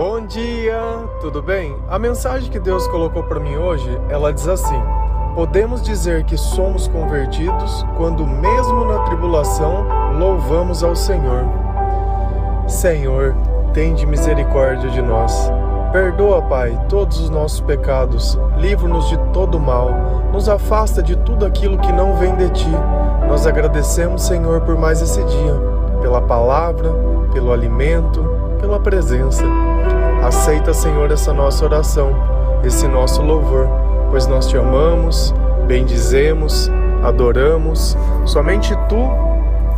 Bom dia, tudo bem? A mensagem que Deus colocou para mim hoje, ela diz assim: Podemos dizer que somos convertidos quando mesmo na tribulação louvamos ao Senhor. Senhor, tende misericórdia de nós. Perdoa, Pai, todos os nossos pecados, livra-nos de todo mal, nos afasta de tudo aquilo que não vem de ti. Nós agradecemos, Senhor, por mais esse dia, pela palavra, pelo alimento, pela presença. Aceita, Senhor, essa nossa oração, esse nosso louvor, pois nós te amamos, bendizemos, adoramos. Somente tu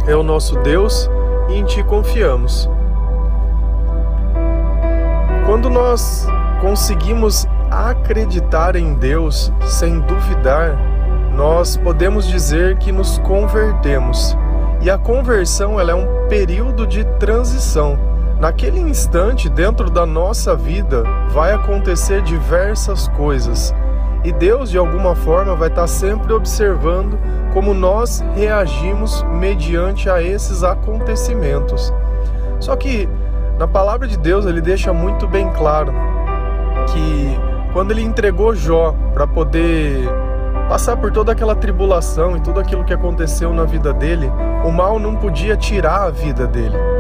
é o nosso Deus e em ti confiamos. Quando nós conseguimos acreditar em Deus sem duvidar, nós podemos dizer que nos convertemos. E a conversão ela é um período de transição. Naquele instante, dentro da nossa vida, vai acontecer diversas coisas. E Deus, de alguma forma, vai estar sempre observando como nós reagimos mediante a esses acontecimentos. Só que na palavra de Deus ele deixa muito bem claro que quando ele entregou Jó para poder passar por toda aquela tribulação e tudo aquilo que aconteceu na vida dele, o mal não podia tirar a vida dele.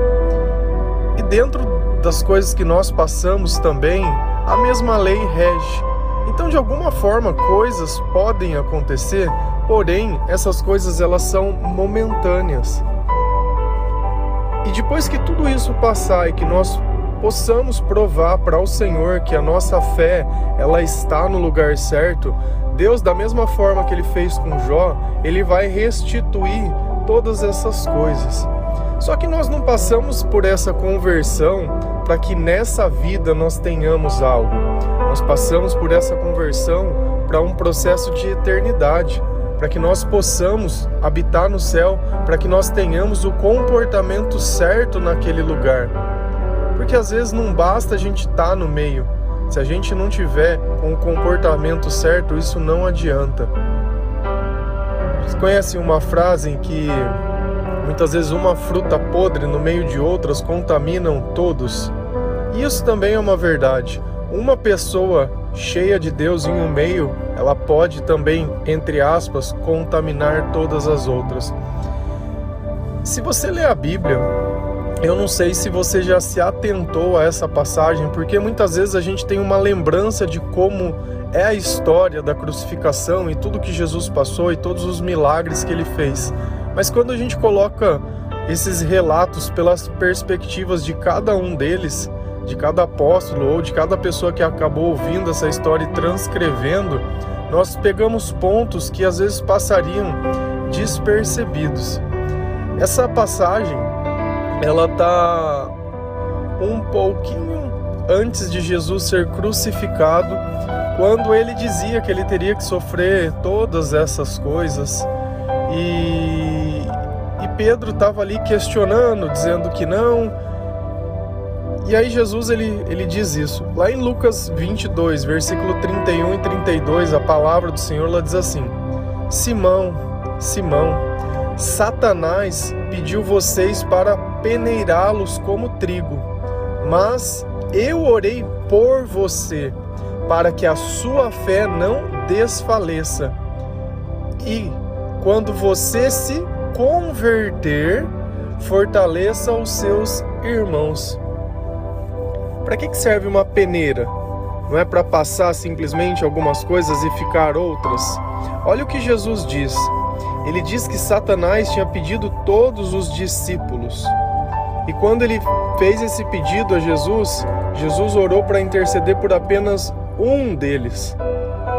Dentro das coisas que nós passamos também, a mesma lei rege. Então, de alguma forma, coisas podem acontecer, porém, essas coisas elas são momentâneas. E depois que tudo isso passar e que nós possamos provar para o Senhor que a nossa fé ela está no lugar certo, Deus da mesma forma que ele fez com Jó, ele vai restituir todas essas coisas. Só que nós não passamos por essa conversão para que nessa vida nós tenhamos algo. Nós passamos por essa conversão para um processo de eternidade para que nós possamos habitar no céu, para que nós tenhamos o comportamento certo naquele lugar. Porque às vezes não basta a gente estar tá no meio, se a gente não tiver o comportamento certo, isso não adianta. Vocês conhecem uma frase em que muitas vezes uma fruta podre no meio de outras contaminam todos? Isso também é uma verdade. Uma pessoa cheia de Deus em um meio, ela pode também, entre aspas, contaminar todas as outras. Se você lê a Bíblia, eu não sei se você já se atentou a essa passagem, porque muitas vezes a gente tem uma lembrança de como é a história da crucificação e tudo que Jesus passou e todos os milagres que ele fez. Mas quando a gente coloca esses relatos pelas perspectivas de cada um deles, de cada apóstolo ou de cada pessoa que acabou ouvindo essa história e transcrevendo, nós pegamos pontos que às vezes passariam despercebidos. Essa passagem, ela tá um pouquinho antes de Jesus ser crucificado, quando ele dizia que ele teria que sofrer todas essas coisas. E, e Pedro estava ali questionando, dizendo que não, e aí Jesus ele, ele diz isso. Lá em Lucas 22, versículo 31 e 32, a palavra do Senhor ela diz assim: Simão, Simão, Satanás pediu vocês para peneirá-los como trigo, mas eu orei por você, para que a sua fé não desfaleça. E quando você se converter, fortaleça os seus irmãos. Para que, que serve uma peneira? Não é para passar simplesmente algumas coisas e ficar outras? Olha o que Jesus diz. Ele diz que Satanás tinha pedido todos os discípulos. E quando ele fez esse pedido a Jesus, Jesus orou para interceder por apenas um deles.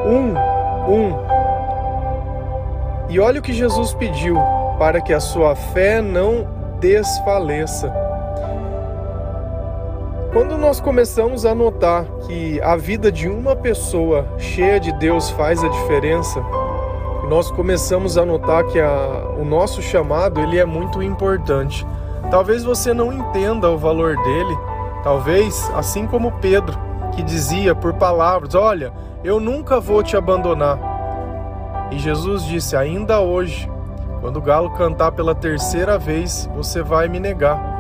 Um, um. E olha o que Jesus pediu: para que a sua fé não desfaleça. Quando nós começamos a notar que a vida de uma pessoa cheia de Deus faz a diferença, nós começamos a notar que a, o nosso chamado ele é muito importante. Talvez você não entenda o valor dele, talvez assim como Pedro, que dizia por palavras: Olha, eu nunca vou te abandonar. E Jesus disse: Ainda hoje, quando o galo cantar pela terceira vez, você vai me negar.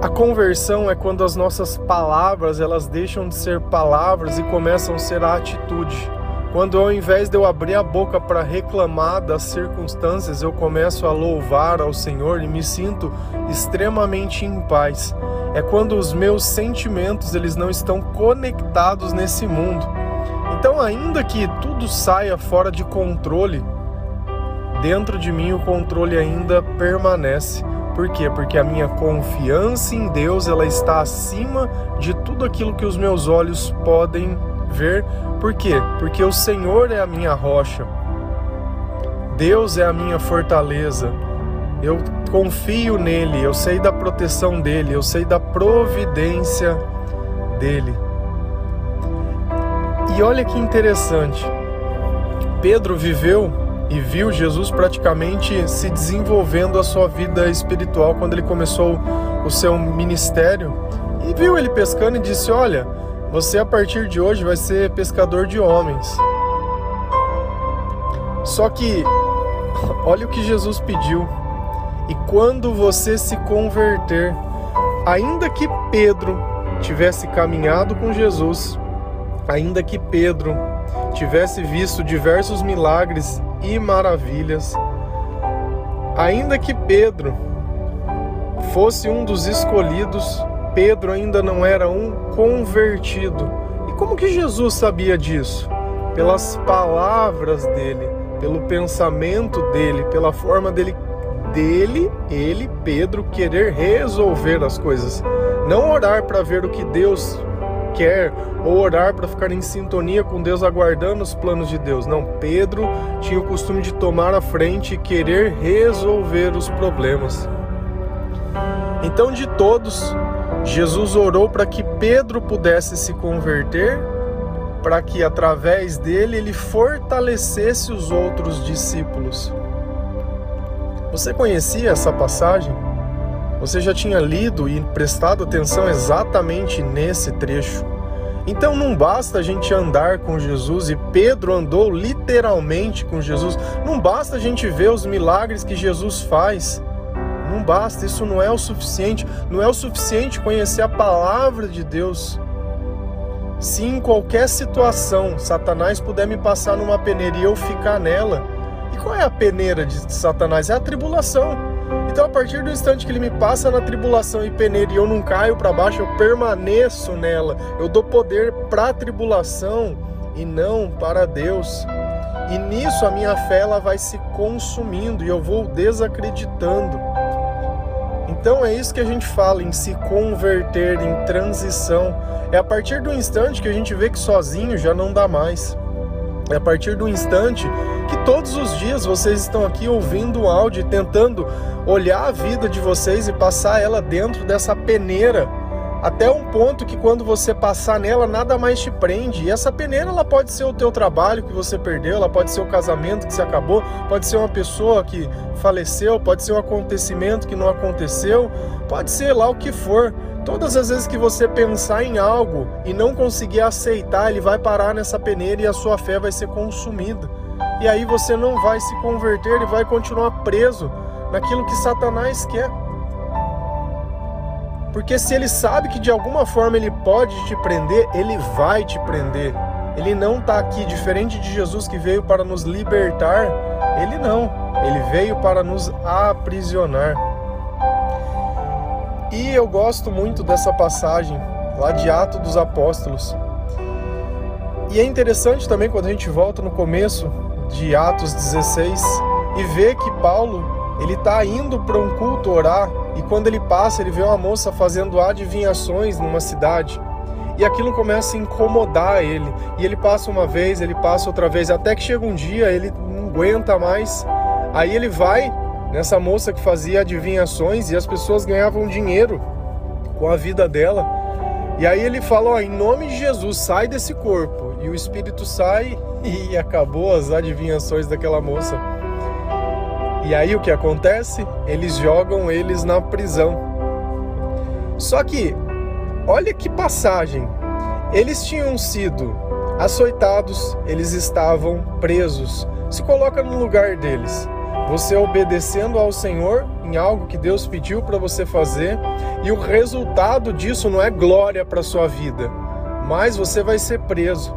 A conversão é quando as nossas palavras elas deixam de ser palavras e começam a ser a atitude. Quando ao invés de eu abrir a boca para reclamar das circunstâncias, eu começo a louvar ao Senhor e me sinto extremamente em paz. É quando os meus sentimentos eles não estão conectados nesse mundo. Então, ainda que tudo saia fora de controle, dentro de mim o controle ainda permanece. Por quê? Porque a minha confiança em Deus ela está acima de tudo aquilo que os meus olhos podem ver. Por quê? Porque o Senhor é a minha rocha. Deus é a minha fortaleza. Eu confio nele, eu sei da proteção dele, eu sei da providência dele. E olha que interessante. Pedro viveu e viu Jesus praticamente se desenvolvendo a sua vida espiritual quando ele começou o seu ministério e viu ele pescando e disse: Olha, você a partir de hoje vai ser pescador de homens. Só que, olha o que Jesus pediu. E quando você se converter, ainda que Pedro tivesse caminhado com Jesus, ainda que Pedro tivesse visto diversos milagres e maravilhas. Ainda que Pedro fosse um dos escolhidos, Pedro ainda não era um convertido. E como que Jesus sabia disso? Pelas palavras dele, pelo pensamento dele, pela forma dele dele, ele, Pedro, querer resolver as coisas. Não orar para ver o que Deus quer ou orar para ficar em sintonia com Deus, aguardando os planos de Deus. Não, Pedro tinha o costume de tomar a frente e querer resolver os problemas. Então, de todos, Jesus orou para que Pedro pudesse se converter, para que através dele ele fortalecesse os outros discípulos. Você conhecia essa passagem? Você já tinha lido e prestado atenção exatamente nesse trecho. Então não basta a gente andar com Jesus e Pedro andou literalmente com Jesus. Não basta a gente ver os milagres que Jesus faz. Não basta, isso não é o suficiente. Não é o suficiente conhecer a palavra de Deus. Se em qualquer situação Satanás puder me passar numa peneira e eu ficar nela, e qual é a peneira de Satanás? É a tribulação. Então, a partir do instante que ele me passa na tribulação e peneira e eu não caio para baixo, eu permaneço nela. Eu dou poder para a tribulação e não para Deus. E nisso a minha fé ela vai se consumindo e eu vou desacreditando. Então é isso que a gente fala em se converter, em transição. É a partir do instante que a gente vê que sozinho já não dá mais. É a partir do instante que todos os dias vocês estão aqui ouvindo o áudio tentando olhar a vida de vocês e passar ela dentro dessa peneira até um ponto que quando você passar nela nada mais te prende. E essa peneira ela pode ser o teu trabalho que você perdeu, ela pode ser o casamento que se acabou, pode ser uma pessoa que faleceu, pode ser um acontecimento que não aconteceu, pode ser lá o que for. Todas as vezes que você pensar em algo e não conseguir aceitar, ele vai parar nessa peneira e a sua fé vai ser consumida. E aí você não vai se converter e vai continuar preso naquilo que Satanás quer. Porque se ele sabe que de alguma forma ele pode te prender, ele vai te prender. Ele não está aqui, diferente de Jesus que veio para nos libertar, ele não. Ele veio para nos aprisionar. E eu gosto muito dessa passagem lá de Atos dos Apóstolos. E é interessante também quando a gente volta no começo de Atos 16 e vê que Paulo ele está indo para um culto orar e quando ele passa ele vê uma moça fazendo adivinhações numa cidade e aquilo começa a incomodar ele e ele passa uma vez ele passa outra vez até que chega um dia ele não aguenta mais aí ele vai nessa moça que fazia adivinhações e as pessoas ganhavam dinheiro com a vida dela. E aí ele fala: ó, em nome de Jesus, sai desse corpo. E o espírito sai e acabou as adivinhações daquela moça. E aí o que acontece? Eles jogam eles na prisão. Só que, olha que passagem. Eles tinham sido açoitados, eles estavam presos. Se coloca no lugar deles. você obedecendo ao Senhor em algo que Deus pediu para você fazer, e o resultado disso não é glória para sua vida, mas você vai ser preso.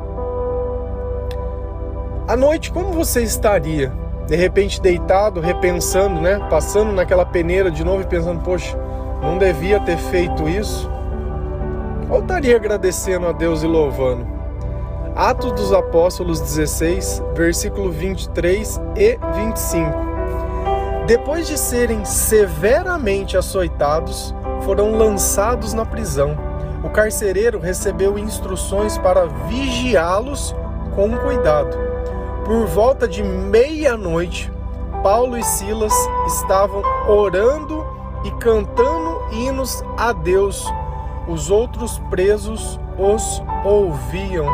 À noite, como você estaria? De repente deitado, repensando, né? Passando naquela peneira de novo e pensando, poxa, não devia ter feito isso? Ou estaria agradecendo a Deus e louvando? Atos dos Apóstolos 16, versículo 23 e 25. Depois de serem severamente açoitados, foram lançados na prisão. O carcereiro recebeu instruções para vigiá-los com cuidado. Por volta de meia-noite, Paulo e Silas estavam orando e cantando hinos a Deus. Os outros presos os ouviam.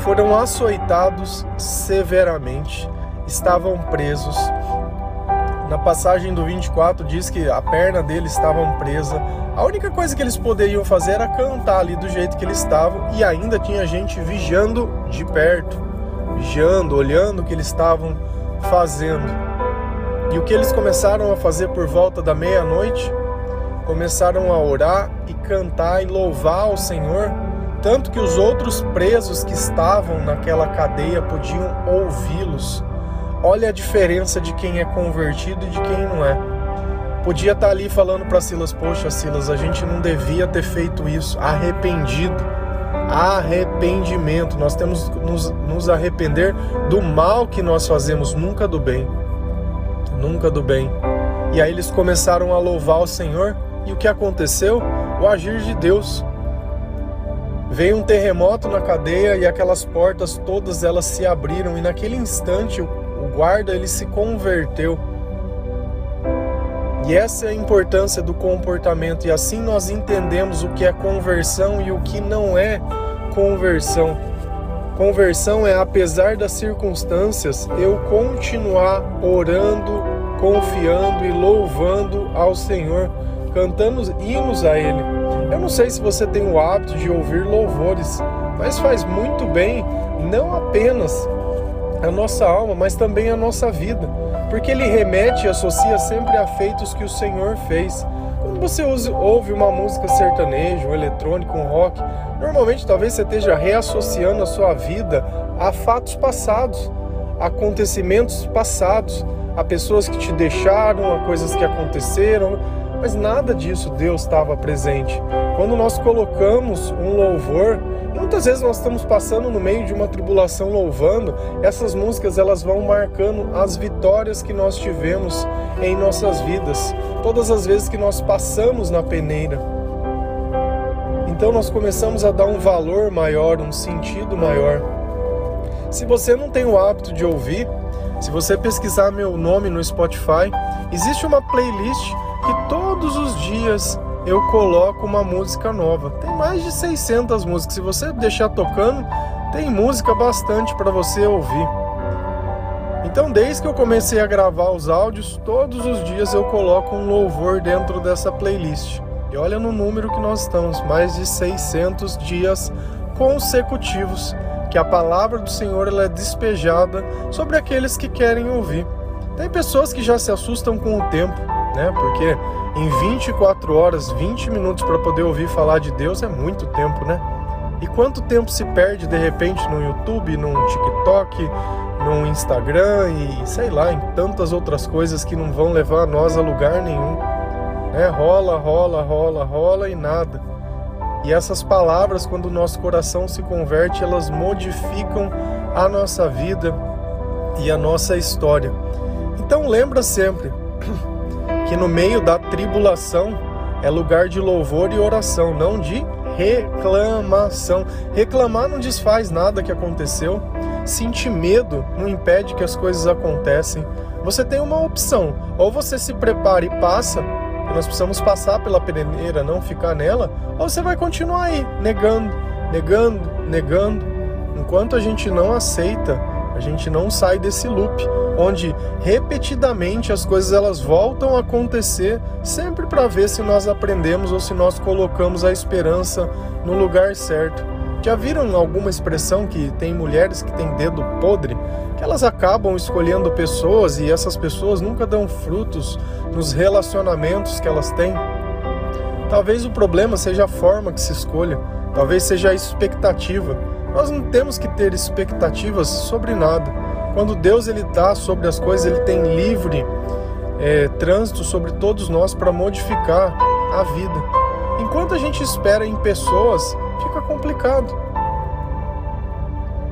Foram açoitados severamente estavam presos. Na passagem do 24 diz que a perna deles estava presa. A única coisa que eles poderiam fazer era cantar ali do jeito que eles estavam e ainda tinha gente vigiando de perto, vigiando, olhando o que eles estavam fazendo. E o que eles começaram a fazer por volta da meia-noite? Começaram a orar e cantar e louvar ao Senhor, tanto que os outros presos que estavam naquela cadeia podiam ouvi-los Olha a diferença de quem é convertido e de quem não é. Podia estar ali falando para Silas: Poxa, Silas, a gente não devia ter feito isso. Arrependido. Arrependimento. Nós temos que nos, nos arrepender do mal que nós fazemos, nunca do bem. Nunca do bem. E aí eles começaram a louvar o Senhor. E o que aconteceu? O agir de Deus. Veio um terremoto na cadeia e aquelas portas todas elas se abriram e naquele instante guarda ele se converteu. E essa é a importância do comportamento, e assim nós entendemos o que é conversão e o que não é conversão. Conversão é, apesar das circunstâncias, eu continuar orando, confiando e louvando ao Senhor, cantando hinos a Ele. Eu não sei se você tem o hábito de ouvir louvores, mas faz muito bem, não apenas a nossa alma, mas também a nossa vida, porque ele remete e associa sempre a feitos que o Senhor fez. Quando você ouve uma música sertaneja, um eletrônico, um rock, normalmente talvez você esteja reassociando a sua vida a fatos passados, a acontecimentos passados, a pessoas que te deixaram, a coisas que aconteceram, mas nada disso Deus estava presente. Quando nós colocamos um louvor, muitas vezes nós estamos passando no meio de uma tribulação louvando, essas músicas elas vão marcando as vitórias que nós tivemos em nossas vidas, todas as vezes que nós passamos na peneira. Então nós começamos a dar um valor maior, um sentido maior. Se você não tem o hábito de ouvir, se você pesquisar meu nome no Spotify, existe uma playlist que todos os dias eu coloco uma música nova. Tem mais de 600 músicas. Se você deixar tocando, tem música bastante para você ouvir. Então, desde que eu comecei a gravar os áudios, todos os dias eu coloco um louvor dentro dessa playlist. E olha no número que nós estamos, mais de 600 dias consecutivos que a palavra do Senhor ela é despejada sobre aqueles que querem ouvir. Tem pessoas que já se assustam com o tempo, né? Porque em 24 horas, 20 minutos para poder ouvir falar de Deus é muito tempo, né? E quanto tempo se perde de repente no YouTube, no TikTok, no Instagram e sei lá, em tantas outras coisas que não vão levar nós a lugar nenhum. Né? Rola, rola, rola, rola e nada. E essas palavras, quando o nosso coração se converte, elas modificam a nossa vida e a nossa história. Então lembra sempre, que no meio da tribulação é lugar de louvor e oração, não de reclamação. Reclamar não desfaz nada que aconteceu. Sentir medo não impede que as coisas acontecem. Você tem uma opção: ou você se prepara e passa, nós precisamos passar pela peneira, não ficar nela, ou você vai continuar aí, negando, negando, negando. Enquanto a gente não aceita a gente não sai desse loop onde repetidamente as coisas elas voltam a acontecer sempre para ver se nós aprendemos ou se nós colocamos a esperança no lugar certo. Já viram alguma expressão que tem mulheres que têm dedo podre, que elas acabam escolhendo pessoas e essas pessoas nunca dão frutos nos relacionamentos que elas têm? Talvez o problema seja a forma que se escolha, talvez seja a expectativa. Nós não temos que ter expectativas sobre nada. Quando Deus ele está sobre as coisas, ele tem livre é, trânsito sobre todos nós para modificar a vida. Enquanto a gente espera em pessoas, fica complicado.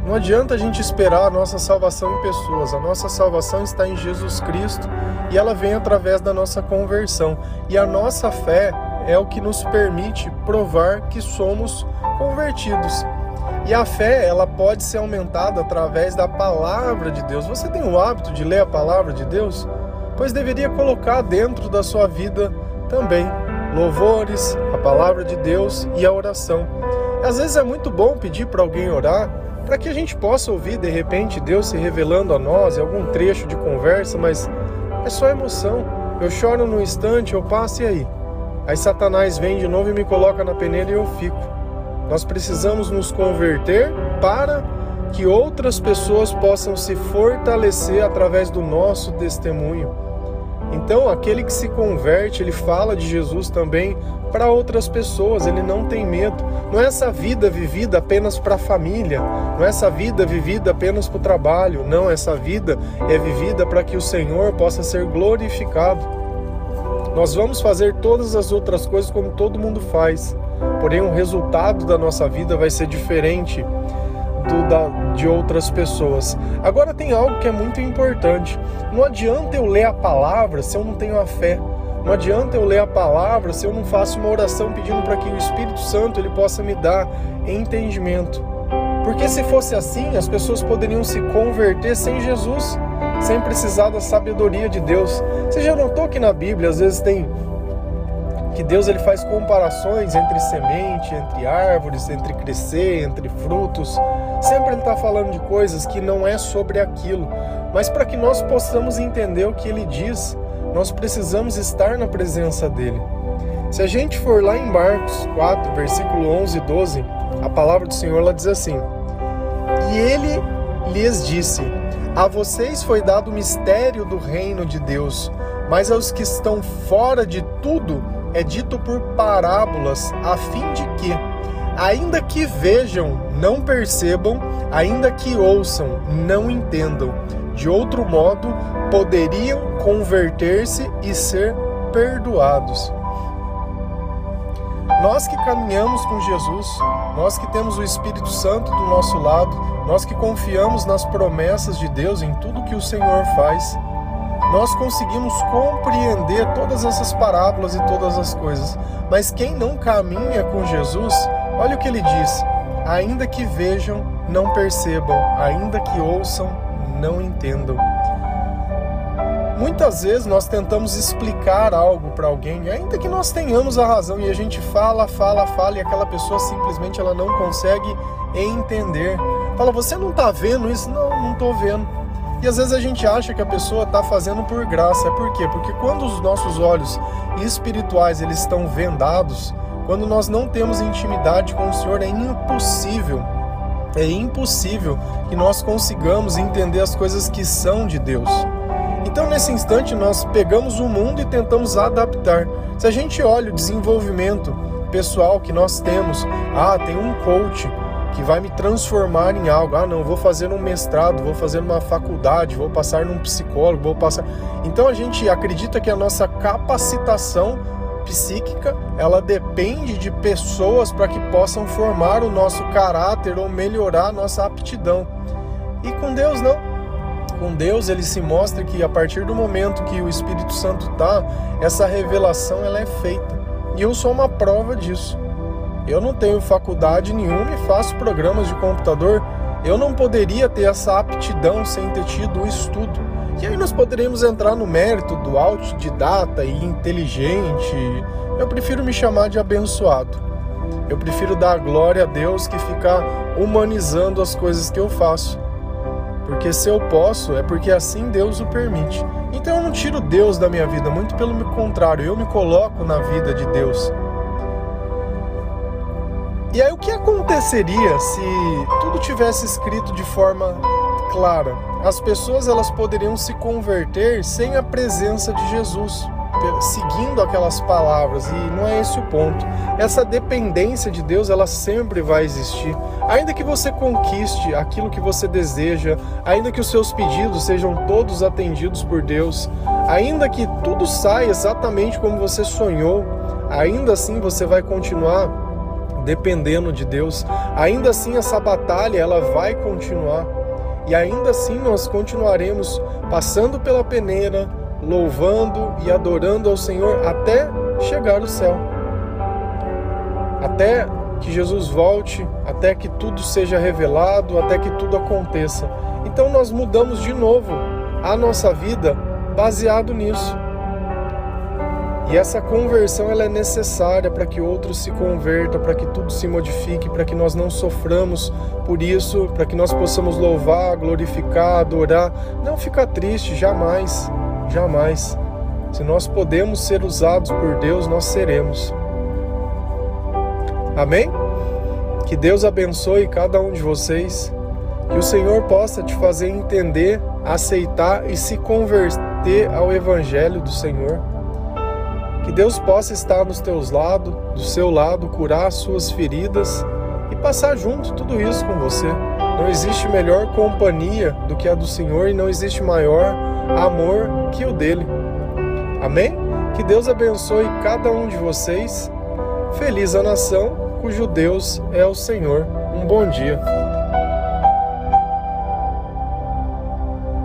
Não adianta a gente esperar a nossa salvação em pessoas. A nossa salvação está em Jesus Cristo e ela vem através da nossa conversão. E a nossa fé é o que nos permite provar que somos convertidos. E a fé, ela pode ser aumentada através da palavra de Deus. Você tem o hábito de ler a palavra de Deus? Pois deveria colocar dentro da sua vida também louvores, a palavra de Deus e a oração. Às vezes é muito bom pedir para alguém orar, para que a gente possa ouvir de repente Deus se revelando a nós em algum trecho de conversa, mas é só emoção. Eu choro num instante, eu passo e aí? Aí Satanás vem de novo e me coloca na peneira e eu fico. Nós precisamos nos converter para que outras pessoas possam se fortalecer através do nosso testemunho. Então, aquele que se converte, ele fala de Jesus também para outras pessoas, ele não tem medo. Não é essa vida vivida apenas para a família, não é essa vida vivida apenas para o trabalho, não, essa vida é vivida para que o Senhor possa ser glorificado. Nós vamos fazer todas as outras coisas como todo mundo faz, porém o resultado da nossa vida vai ser diferente do da, de outras pessoas. Agora tem algo que é muito importante. Não adianta eu ler a palavra se eu não tenho a fé. Não adianta eu ler a palavra se eu não faço uma oração pedindo para que o Espírito Santo ele possa me dar entendimento. Porque se fosse assim, as pessoas poderiam se converter sem Jesus, sem precisar da sabedoria de Deus. Você já notou que na Bíblia às vezes tem que Deus ele faz comparações entre semente, entre árvores, entre crescer, entre frutos. Sempre ele está falando de coisas que não é sobre aquilo, mas para que nós possamos entender o que ele diz, nós precisamos estar na presença dele. Se a gente for lá em Marcos 4, versículo 11 e 12, a palavra do Senhor ela diz assim: E ele lhes disse: A vocês foi dado o mistério do reino de Deus, mas aos que estão fora de tudo é dito por parábolas, a fim de que Ainda que vejam, não percebam, ainda que ouçam, não entendam. De outro modo, poderiam converter-se e ser perdoados. Nós que caminhamos com Jesus, nós que temos o Espírito Santo do nosso lado, nós que confiamos nas promessas de Deus, em tudo que o Senhor faz, nós conseguimos compreender todas essas parábolas e todas as coisas. Mas quem não caminha com Jesus, olha o que ele diz: ainda que vejam, não percebam, ainda que ouçam, não entendam. Muitas vezes nós tentamos explicar algo para alguém, ainda que nós tenhamos a razão e a gente fala, fala, fala e aquela pessoa simplesmente ela não consegue entender. Fala, você não está vendo isso? Não, não estou vendo. E às vezes a gente acha que a pessoa está fazendo por graça. Por quê? Porque quando os nossos olhos espirituais eles estão vendados, quando nós não temos intimidade com o Senhor, é impossível, é impossível que nós consigamos entender as coisas que são de Deus. Então, nesse instante, nós pegamos o mundo e tentamos adaptar. Se a gente olha o desenvolvimento pessoal que nós temos, ah, tem um coach, que vai me transformar em algo. Ah, não, vou fazer um mestrado, vou fazer uma faculdade, vou passar num psicólogo, vou passar. Então a gente acredita que a nossa capacitação psíquica, ela depende de pessoas para que possam formar o nosso caráter ou melhorar a nossa aptidão. E com Deus não. Com Deus ele se mostra que a partir do momento que o Espírito Santo tá, essa revelação ela é feita. E eu sou uma prova disso. Eu não tenho faculdade nenhuma e faço programas de computador. Eu não poderia ter essa aptidão sem ter tido o estudo. E aí nós poderíamos entrar no mérito do autodidata e inteligente. Eu prefiro me chamar de abençoado. Eu prefiro dar glória a Deus que ficar humanizando as coisas que eu faço. Porque se eu posso, é porque assim Deus o permite. Então eu não tiro Deus da minha vida, muito pelo contrário, eu me coloco na vida de Deus. E aí o que aconteceria se tudo tivesse escrito de forma clara? As pessoas elas poderiam se converter sem a presença de Jesus seguindo aquelas palavras e não é esse o ponto. Essa dependência de Deus, ela sempre vai existir. Ainda que você conquiste aquilo que você deseja, ainda que os seus pedidos sejam todos atendidos por Deus, ainda que tudo saia exatamente como você sonhou, ainda assim você vai continuar dependendo de Deus. Ainda assim essa batalha ela vai continuar. E ainda assim nós continuaremos passando pela peneira, louvando e adorando ao Senhor até chegar ao céu. Até que Jesus volte, até que tudo seja revelado, até que tudo aconteça. Então nós mudamos de novo a nossa vida baseado nisso. E essa conversão ela é necessária para que outros se convertam, para que tudo se modifique, para que nós não soframos por isso, para que nós possamos louvar, glorificar, adorar, não ficar triste jamais. Jamais. Se nós podemos ser usados por Deus, nós seremos. Amém? Que Deus abençoe cada um de vocês. Que o Senhor possa te fazer entender, aceitar e se converter ao Evangelho do Senhor. Que Deus possa estar nos teus lados, do seu lado, curar as suas feridas e passar junto tudo isso com você. Não existe melhor companhia do que a do Senhor e não existe maior amor que o dele. Amém? Que Deus abençoe cada um de vocês. Feliz a nação cujo Deus é o Senhor. Um bom dia.